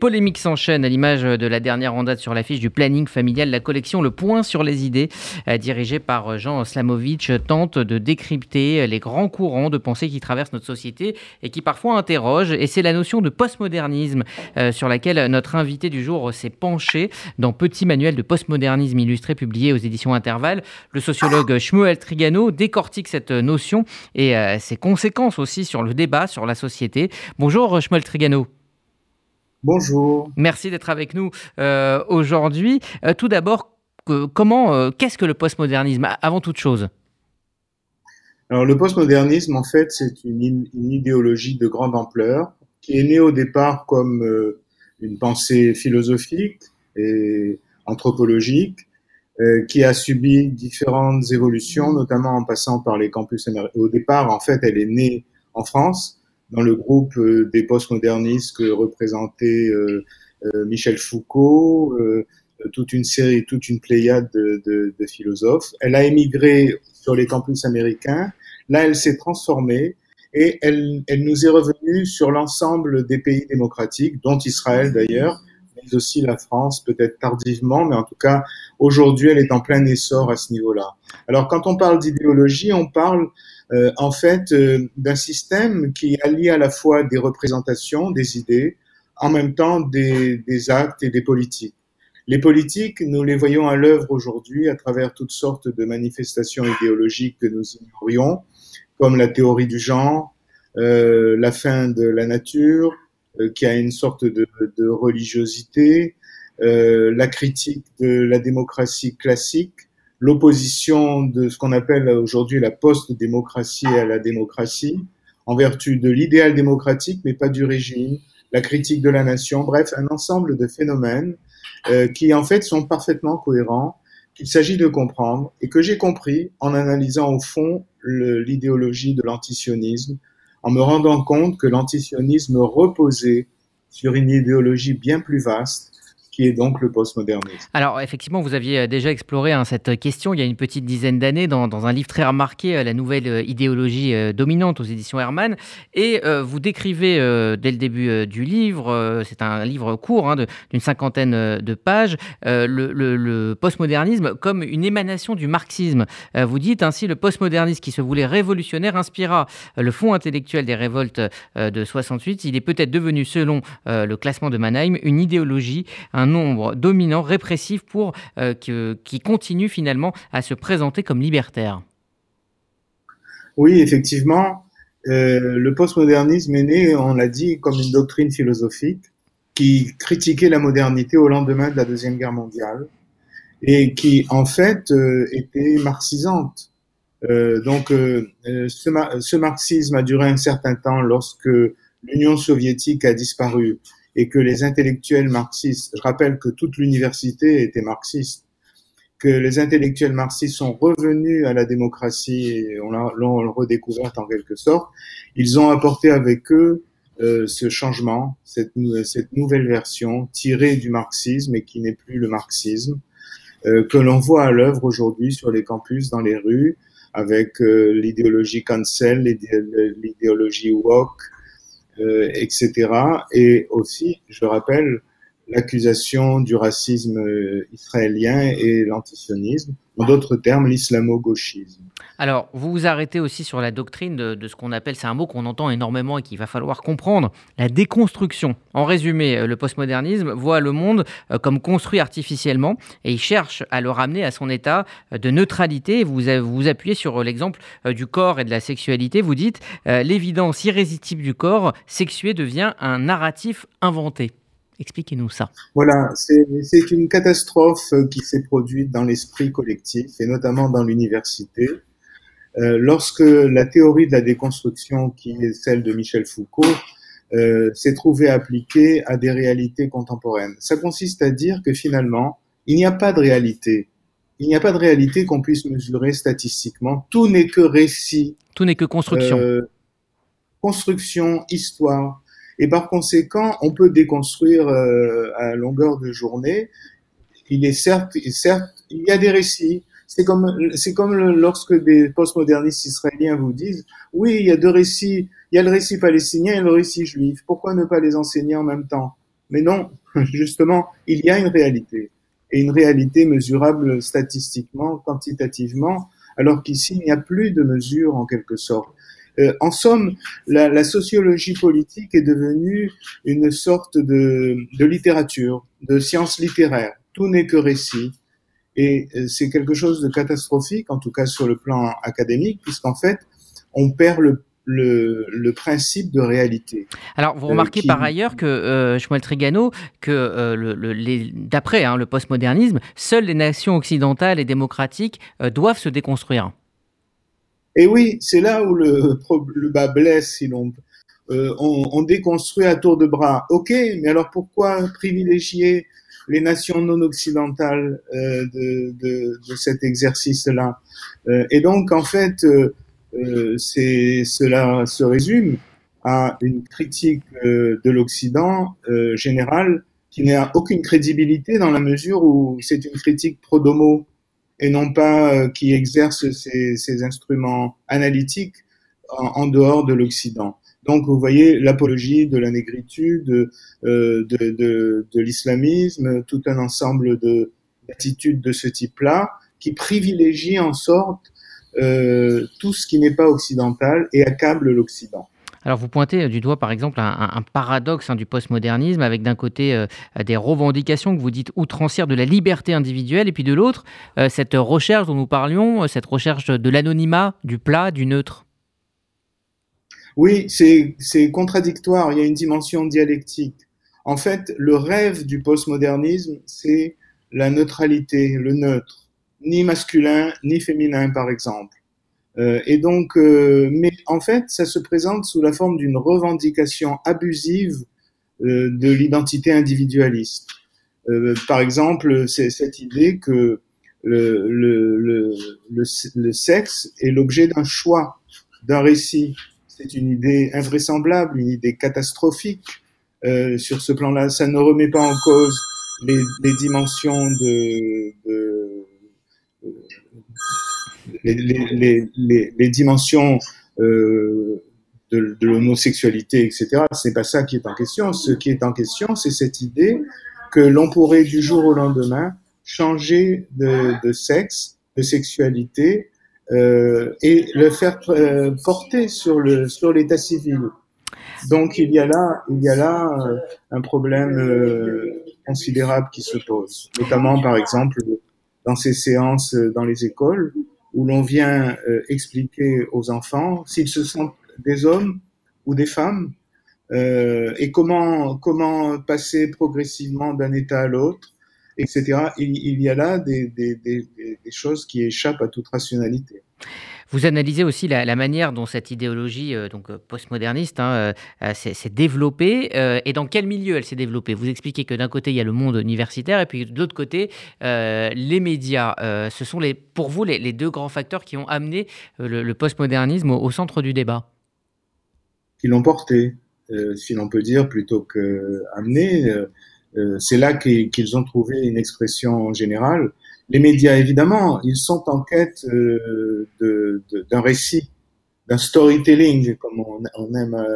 Polémique s'enchaîne à l'image de la dernière en date sur l'affiche du planning familial. La collection Le Point sur les idées, euh, dirigée par Jean Slamovitch, tente de décrypter les grands courants de pensée qui traversent notre société et qui parfois interrogent. Et c'est la notion de postmodernisme euh, sur laquelle notre invité du jour s'est penché dans Petit manuel de postmodernisme illustré publié aux éditions Intervalle. Le sociologue Shmuel Trigano décortique cette notion et euh, ses conséquences aussi sur le débat, sur la société. Bonjour Shmuel Trigano. Bonjour. Merci d'être avec nous euh, aujourd'hui. Euh, tout d'abord, comment, euh, qu'est-ce que le postmodernisme avant toute chose? Alors le postmodernisme, en fait, c'est une, une, idéologie de grande ampleur qui est née au départ comme une pensée philosophique et anthropologique, qui a subi différentes évolutions, notamment en passant par les campus américains. Au départ, en fait, elle est née en France dans le groupe euh, des postmodernistes que représentait euh, euh, Michel Foucault, toute une série, toute une pléiade de, de, de, philosophes. Elle a émigré sur les campus américains. Là, elle s'est transformée et elle, elle nous est revenue sur l'ensemble des pays démocratiques, dont Israël d'ailleurs, mais aussi la France, peut-être tardivement, mais en tout cas, aujourd'hui, elle est en plein essor à ce niveau-là. Alors, quand on parle d'idéologie, on parle en fait euh, d'un système qui allie à la fois des représentations, des idées, en même temps des, des actes et des politiques. Les politiques, nous les voyons à l'œuvre aujourd'hui à travers toutes sortes de manifestations idéologiques que nous ignorions, comme la théorie du genre, euh, la fin de la nature, euh, qui a une sorte de, de religiosité, euh, la critique de la démocratie classique, l'opposition de ce qu'on appelle aujourd'hui la post-démocratie à la démocratie, en vertu de l'idéal démocratique, mais pas du régime, la critique de la nation, bref, un ensemble de phénomènes euh, qui en fait sont parfaitement cohérents, qu'il s'agit de comprendre et que j'ai compris en analysant au fond l'idéologie de l'antisionisme, en me rendant compte que l'antisionisme reposait sur une idéologie bien plus vaste est donc le postmodernisme. Alors effectivement, vous aviez euh, déjà exploré hein, cette question il y a une petite dizaine d'années dans, un livre très remarqué, euh, La nouvelle euh, idéologie dominante aux éditions Hermann, et vous décrivez dès le début du livre, c'est un livre court hein, d'une cinquantaine de pages, le, postmodernisme comme une émanation du marxisme. vous dites ainsi, le postmodernisme qui se voulait révolutionnaire inspira le fond intellectuel des révoltes de 68. Il est peut-être devenu, selon le classement de Mannheim, une idéologie, un nombre dominant, répressif, pour euh, que, qui continue finalement à se présenter comme libertaire. Oui, effectivement, euh, le postmodernisme est né, on l'a dit, comme une doctrine philosophique qui critiquait la modernité au lendemain de la Deuxième Guerre mondiale et qui, en fait, euh, était marxisante. Donc, ce, marxisme a duré un certain temps lorsque l'Union soviétique a disparu et que les intellectuels marxistes, je rappelle que toute l'université était marxiste, que les intellectuels marxistes sont revenus à la démocratie et l'ont redécouverte en quelque sorte, ils ont apporté avec eux euh, ce changement, cette, nouvelle version tirée du marxisme et qui n'est plus le marxisme, euh, que l'on voit à l'œuvre aujourd'hui sur les campus, dans les rues, avec euh, l'idéologie cancel, l'idéologie woke, euh, etc. Et aussi, je rappelle, l'accusation du racisme euh, israélien et l'antisionisme, en d'autres termes, l'islamo-gauchisme. Alors, vous vous arrêtez aussi sur la doctrine de, ce qu'on appelle, c'est un mot qu'on entend énormément et qu'il va falloir comprendre, la déconstruction. En résumé, euh, le postmodernisme voit le monde comme construit artificiellement et il cherche à le ramener à son état de neutralité. Vous vous appuyez sur l'exemple du corps et de la sexualité. Vous dites, l'évidence irrésistible du corps sexué devient un narratif inventé. Expliquez-nous ça. Voilà, c'est une catastrophe euh, qui s'est produite dans l'esprit collectif et notamment dans l'université. Euh, lorsque la théorie de la déconstruction, qui est celle de Michel Foucault, euh, s'est trouvée appliquée à des réalités contemporaines. Ça consiste à dire que finalement, il n'y a pas de réalité. Il n'y a pas de réalité qu'on puisse mesurer statistiquement. Tout n'est que récit. Tout n'est que construction. Euh, construction, histoire. Et par conséquent, on peut déconstruire euh, à longueur de journée. Il est certes, il y a des récits. C'est comme, c'est comme lorsque des postmodernistes israéliens vous disent, oui, il y a deux récits. Il y a le récit palestinien et le récit juif. Pourquoi ne pas les enseigner en même temps? Mais non, justement, il y a une réalité, et une réalité mesurable statistiquement, quantitativement, alors qu'ici, il n'y a plus de mesure en quelque sorte. Euh, en somme, la, la, sociologie politique est devenue une sorte de, de littérature, de science littéraire. Tout n'est que récit. Et euh, c'est quelque chose de catastrophique, en tout cas sur le plan académique, puisqu'en fait, on perd le le, le, principe de réalité. Alors, vous euh, remarquez par ailleurs que, euh, Shmuel Trigano, que euh, le, d'après hein, le postmodernisme, seules les nations occidentales et démocratiques doivent se déconstruire. Et oui, c'est là où le, le bas blesse, si l'on euh, on, on, déconstruit à tour de bras. Ok, mais alors pourquoi privilégier les nations non occidentales euh, de, de, de, cet exercice-là? Euh, Et donc, en fait, euh, c'est cela se résume à une critique euh, de l'Occident euh, général qui n'a aucune crédibilité dans la mesure où c'est une critique pro domo et non pas qui exerce ses, ses instruments analytiques en, dehors de l'Occident. Donc, vous voyez l'apologie de la négritude, euh, de l'islamisme, tout un ensemble d'attitudes de, de ce type-là qui privilégie en sorte euh, tout ce qui n'est pas occidental et accable l'Occident. Alors vous pointez du doigt par exemple un, un paradoxe hein, du postmodernisme avec d'un côté euh, des revendications que vous dites outrancières de la liberté individuelle et puis de l'autre euh, cette recherche dont nous parlions, cette recherche de l'anonymat, du plat, du neutre. Oui, c'est contradictoire, il y a une dimension dialectique. En fait, le rêve du postmodernisme, c'est la neutralité, le neutre ni masculin ni féminin, par exemple. Euh, et donc, euh, mais en fait, ça se présente sous la forme d'une revendication abusive euh, de l'identité individualiste. Par exemple, c'est cette idée que le, sexe est l'objet d'un choix, d'un récit. C'est une idée invraisemblable, une idée catastrophique sur ce plan-là. Ça ne remet pas en cause les, dimensions de les, les, les, les dimensions euh, de, de l'homosexualité, etc. C'est pas ça qui est en question. Ce qui est en question, c'est cette idée que l'on pourrait du jour au lendemain changer de, de sexe, de sexualité euh, et le faire euh, porter sur le sur l'état civil. Donc il y a là il y a là euh, un problème euh, considérable qui se pose, notamment par exemple dans ces séances euh, dans les écoles où l'on vient euh, expliquer aux enfants s'ils se sentent des hommes ou des femmes euh, et comment comment passer progressivement d'un état à l'autre, etc. Il, y a là des, des, des, des choses qui échappent à toute rationalité. Vous analysez aussi la, manière dont cette idéologie euh, donc euh, postmoderniste hein, euh, s'est développée et dans quel milieu elle s'est développée? Vous expliquez que d'un côté il y a le monde universitaire et puis de l'autre côté les médias. Ce sont pour vous les, deux grands facteurs qui ont amené le, le postmodernisme au, au, centre du débat? Qui l'ont porté, si l'on peut dire, plutôt que amené. C'est là qu'ils ont trouvé une expression générale les médias, évidemment, ils sont en quête euh, d'un récit, d'un storytelling, comme on, aime à,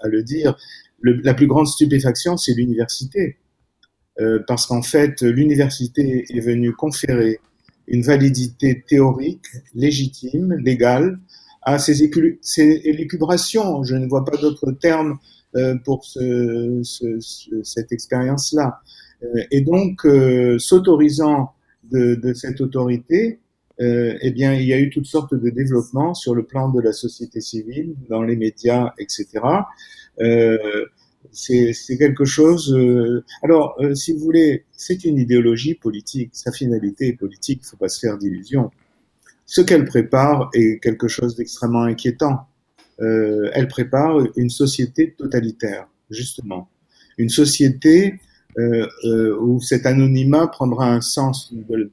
à, le dire. La plus grande stupéfaction, c'est l'université. Euh, parce qu'en fait, l'université est venue conférer une validité théorique, légitime, légale, à ces, élucubrations. Je ne vois pas d'autre terme euh, pour ce, ce, cette expérience-là. Euh, et donc, euh, s'autorisant de, de cette autorité, euh, eh bien, il y a eu toutes sortes de développements sur le plan de la société civile, dans les médias, etc. Euh, c'est quelque chose. Euh, alors, euh, si vous voulez, c'est une idéologie politique. Sa finalité est politique. Il ne faut pas se faire d'illusions. Ce qu'elle prépare est quelque chose d'extrêmement inquiétant. Euh, elle prépare une société totalitaire, justement, une société où cet anonymat prendra un sens de,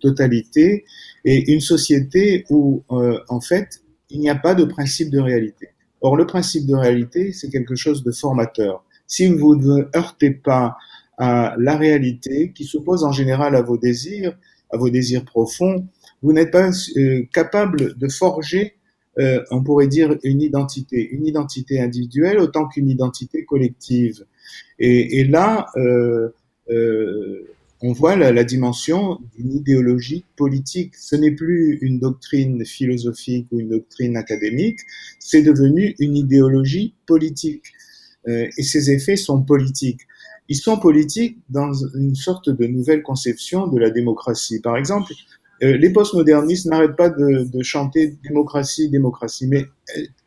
totalité et une société où, euh, en fait, il n'y a pas de principe de réalité. Or, le principe de réalité, c'est quelque chose de formateur. Si vous ne heurtez pas à la réalité, qui s'oppose en général à vos désirs, à vos désirs profonds, vous n'êtes pas euh, capable de forger, euh, on pourrait dire, une identité, une identité individuelle autant qu'une identité collective. Et, là, euh, euh, on voit la, dimension d'une idéologie politique. Ce n'est plus une doctrine philosophique ou une doctrine académique, c'est devenu une idéologie politique. Euh, et ses effets sont politiques. Ils sont politiques dans une sorte de nouvelle conception de la démocratie. Par exemple, les postmodernistes n'arrêtent pas de, chanter démocratie, démocratie. Mais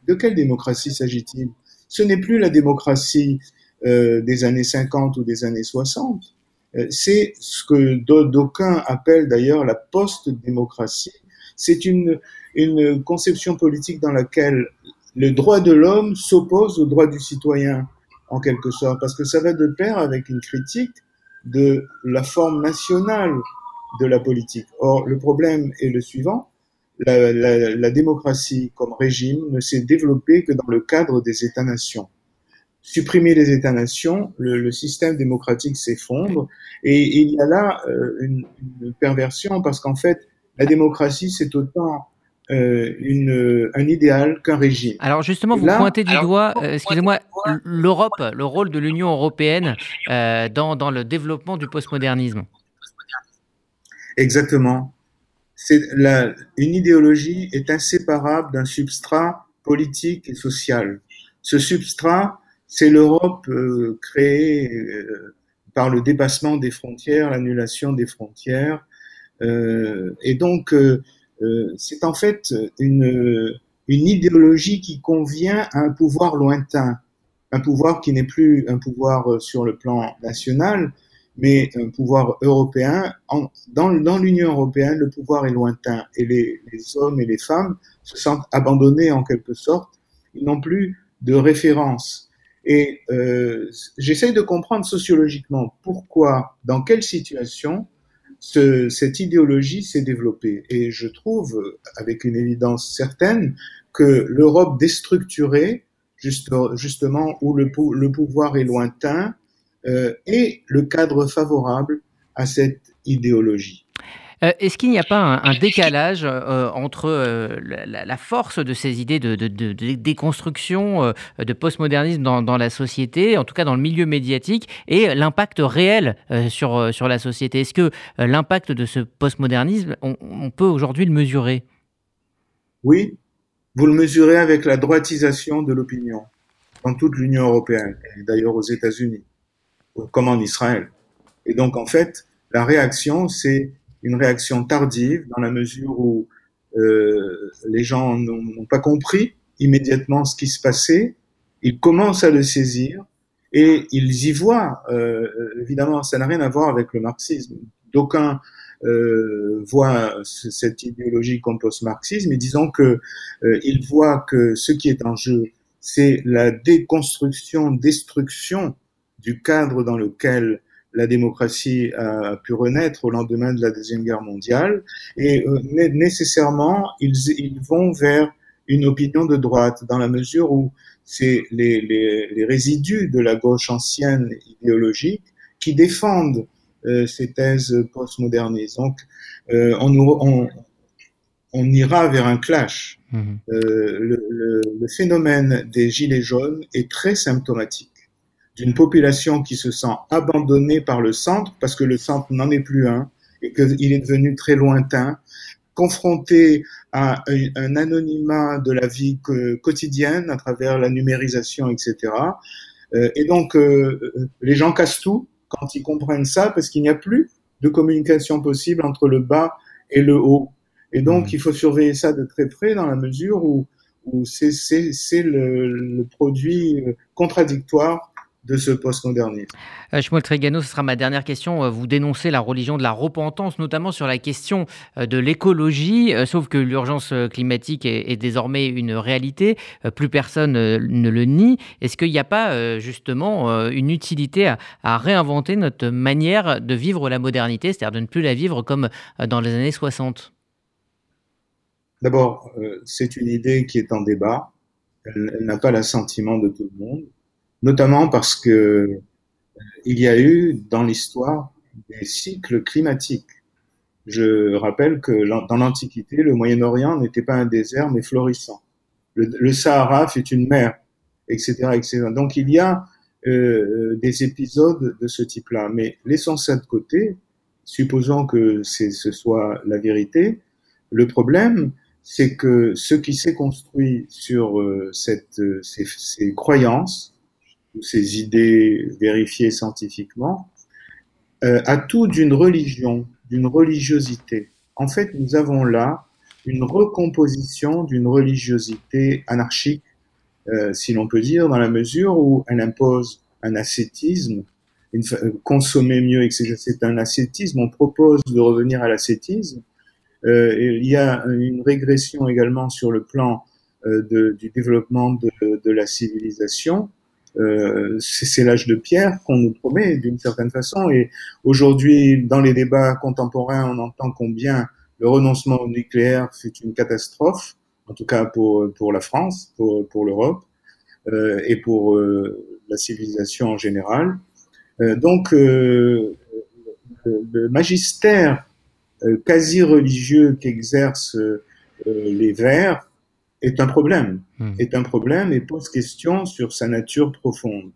de quelle démocratie s'agit-il? Ce n'est plus la démocratie euh, des années 50 ou des années 60. Euh, c'est ce que d'aucuns appellent d'ailleurs la post-démocratie. C'est une, une conception politique dans laquelle le droit de l'homme s'oppose au droit du citoyen, en quelque sorte, parce que ça va de pair avec une critique de la forme nationale de la politique. Or, le problème est le suivant. La, la, la démocratie comme régime ne s'est développée que dans le cadre des États-nations. Supprimer les États-nations, le, le, système démocratique s'effondre et, et, il y a là euh, une, une, perversion parce qu'en fait, la démocratie, c'est autant euh, une, un idéal qu'un régime. Alors justement, vous là, pointez du doigt, euh, excusez-moi, l'Europe, le rôle de l'Union européenne euh, dans, dans le développement du postmodernisme. Exactement. C'est la, une idéologie est inséparable d'un substrat politique et social. Ce substrat, c'est l'Europe euh, créée euh, par le dépassement des frontières, l'annulation des frontières. Euh, et donc, c'est en fait une, idéologie qui convient à un pouvoir lointain, un pouvoir qui n'est plus un pouvoir sur le plan national, mais un pouvoir européen. En, dans, l'Union européenne, le pouvoir est lointain et les, hommes et les femmes se sentent abandonnés en quelque sorte. Ils n'ont plus de référence. Et euh, j'essaye de comprendre sociologiquement pourquoi, dans quelle situation ce, cette idéologie s'est développée. Et je trouve, avec une évidence certaine, que l'Europe déstructurée, juste, justement, où le, le pouvoir est lointain, euh, est le cadre favorable à cette idéologie. Euh, Est-ce qu'il n'y a pas un, un décalage euh, entre euh, la, la, force de ces idées de, de, de, de déconstruction, euh, de postmodernisme dans, dans, la société, en tout cas dans le milieu médiatique, et l'impact réel euh, sur, sur la société? Est-ce que l'impact de ce postmodernisme, on, on peut aujourd'hui le mesurer? Oui, vous le mesurez avec la droitisation de l'opinion dans toute l'Union européenne, et d'ailleurs aux États-Unis comme en Israël. Et donc, en fait, la réaction, c'est une réaction tardive dans la mesure où euh, les gens n'ont pas compris immédiatement ce qui se passait. Ils commencent à le saisir et ils y voient, euh, évidemment, ça n'a rien à voir avec le marxisme. D'aucuns euh, voient cette idéologie comme post-marxisme et disons que euh, ils voient que ce qui est en jeu, c'est la déconstruction, destruction du cadre dans lequel la démocratie a pu renaître au lendemain de la Deuxième Guerre mondiale. Et euh, nécessairement, ils, ils, vont vers une opinion de droite, dans la mesure où c'est les, les, les, résidus de la gauche ancienne idéologique qui défendent euh, ces thèses postmodernistes. Donc, euh, on, on, on, ira vers un clash. Mmh. Le, le, le phénomène des gilets jaunes est très symptomatique d'une population qui se sent abandonnée par le centre parce que le centre n'en est plus un et qu'il est devenu très lointain, confronté à un anonymat de la vie quotidienne à travers la numérisation, etc. Euh, et donc, euh, les gens cassent tout quand ils comprennent ça parce qu'il n'y a plus de communication possible entre le bas et le haut. Et donc, mmh. il faut surveiller ça de très près dans la mesure où, où c'est le, le produit contradictoire de ce postmodernisme. Euh, Shmuel Trigano, ce sera ma dernière question. Euh, vous dénoncez la religion de la repentance, notamment sur la question euh, de l'écologie, sauf que l'urgence climatique est, est, désormais une réalité. Plus personne ne le nie. Est-ce qu'il n'y a pas justement une utilité à, à, réinventer notre manière de vivre la modernité, c'est-à-dire de ne plus la vivre comme dans les années 60 D'abord, c'est une idée qui est en débat. Elle, elle n'a pas l'assentiment de tout le monde notamment parce que euh, il y a eu dans l'histoire des cycles climatiques. Je rappelle que dans l'Antiquité, le Moyen-Orient n'était pas un désert, mais florissant. Le, Sahara fut une mer, etc., etc. Donc il y a euh, des épisodes de ce type-là. Mais laissons ça de côté, supposons que ce soit la vérité. Le problème, c'est que ce qui s'est construit sur euh, cette, ces, croyances, ces idées vérifiées scientifiquement, euh, a tout d'une religion, d'une religiosité. En fait, nous avons là une recomposition d'une religiosité anarchique, euh, si l'on peut dire, dans la mesure où elle impose un ascétisme, une, euh, consommer mieux, etc. C'est un ascétisme. On propose de revenir à l'ascétisme. Euh, il y a une régression également sur le plan euh, de, du développement de, de, la civilisation. Euh, c'est l'âge de pierre qu'on nous promet d'une certaine façon. Et aujourd'hui, dans les débats contemporains, on entend combien le renoncement au nucléaire fut une catastrophe, en tout cas pour, pour la France, pour, pour l'Europe euh, et pour euh, la civilisation en général. Donc, euh, le magistère quasi religieux qu'exercent les Verts est un problème, mmh. est un problème et pose question sur sa nature profonde.